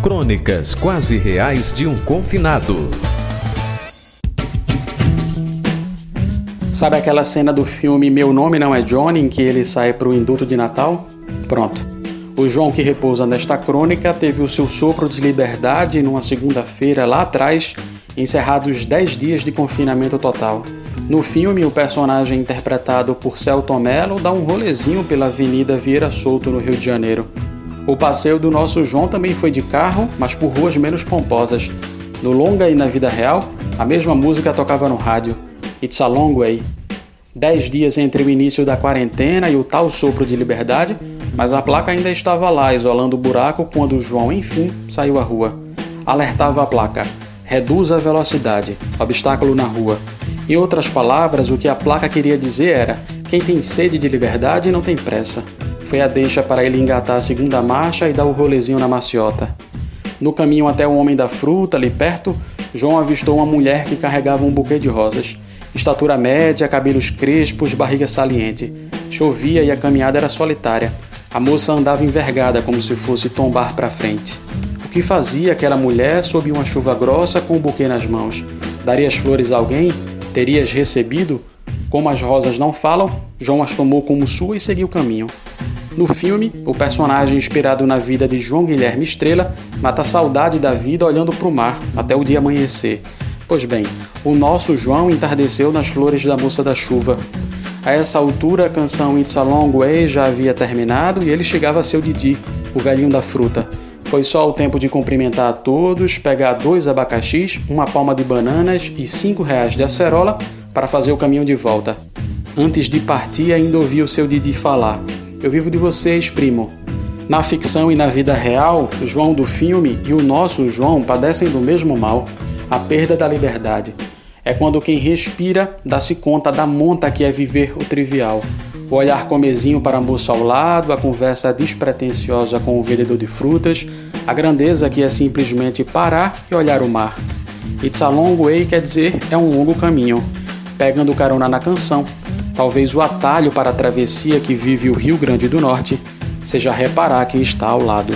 Crônicas quase reais de um confinado. Sabe aquela cena do filme Meu Nome Não é Johnny, em que ele sai para o induto de Natal? Pronto. O João que repousa nesta crônica teve o seu sopro de liberdade numa segunda-feira lá atrás, encerrados 10 dias de confinamento total. No filme, o personagem interpretado por Celton Mello dá um rolezinho pela Avenida Vieira Solto, no Rio de Janeiro. O passeio do nosso João também foi de carro, mas por ruas menos pomposas. No longa e na vida real, a mesma música tocava no rádio. It's a long way. Dez dias entre o início da quarentena e o tal sopro de liberdade, mas a placa ainda estava lá, isolando o buraco quando João, enfim, saiu à rua. Alertava a placa: reduz a velocidade, obstáculo na rua. Em outras palavras, o que a placa queria dizer era: quem tem sede de liberdade não tem pressa. Foi a deixa para ele engatar a segunda marcha e dar o rolezinho na maciota. No caminho até o Homem da Fruta, ali perto, João avistou uma mulher que carregava um buquê de rosas. Estatura média, cabelos crespos, barriga saliente. Chovia e a caminhada era solitária. A moça andava envergada como se fosse tombar para frente. O que fazia aquela mulher sob uma chuva grossa com o buquê nas mãos? Daria as flores a alguém? Terias recebido? Como as rosas não falam, João as tomou como sua e seguiu o caminho. No filme, o personagem inspirado na vida de João Guilherme Estrela mata a saudade da vida olhando para o mar até o dia amanhecer. Pois bem, o nosso João entardeceu nas flores da moça da chuva. A essa altura, a canção It's a Long Way já havia terminado e ele chegava a seu Didi, o velhinho da fruta. Foi só o tempo de cumprimentar a todos, pegar dois abacaxis, uma palma de bananas e cinco reais de acerola para fazer o caminho de volta. Antes de partir, ainda ouvi o seu Didi falar. Eu vivo de vocês, primo. Na ficção e na vida real, João do filme e o nosso João padecem do mesmo mal, a perda da liberdade. É quando quem respira dá-se conta da monta que é viver o trivial. O olhar comezinho para a moça ao lado, a conversa despretensiosa com o vendedor de frutas, a grandeza que é simplesmente parar e olhar o mar. It's a long way quer dizer é um longo caminho. Pegando carona na canção, Talvez o atalho para a travessia que vive o Rio Grande do Norte seja reparar quem está ao lado.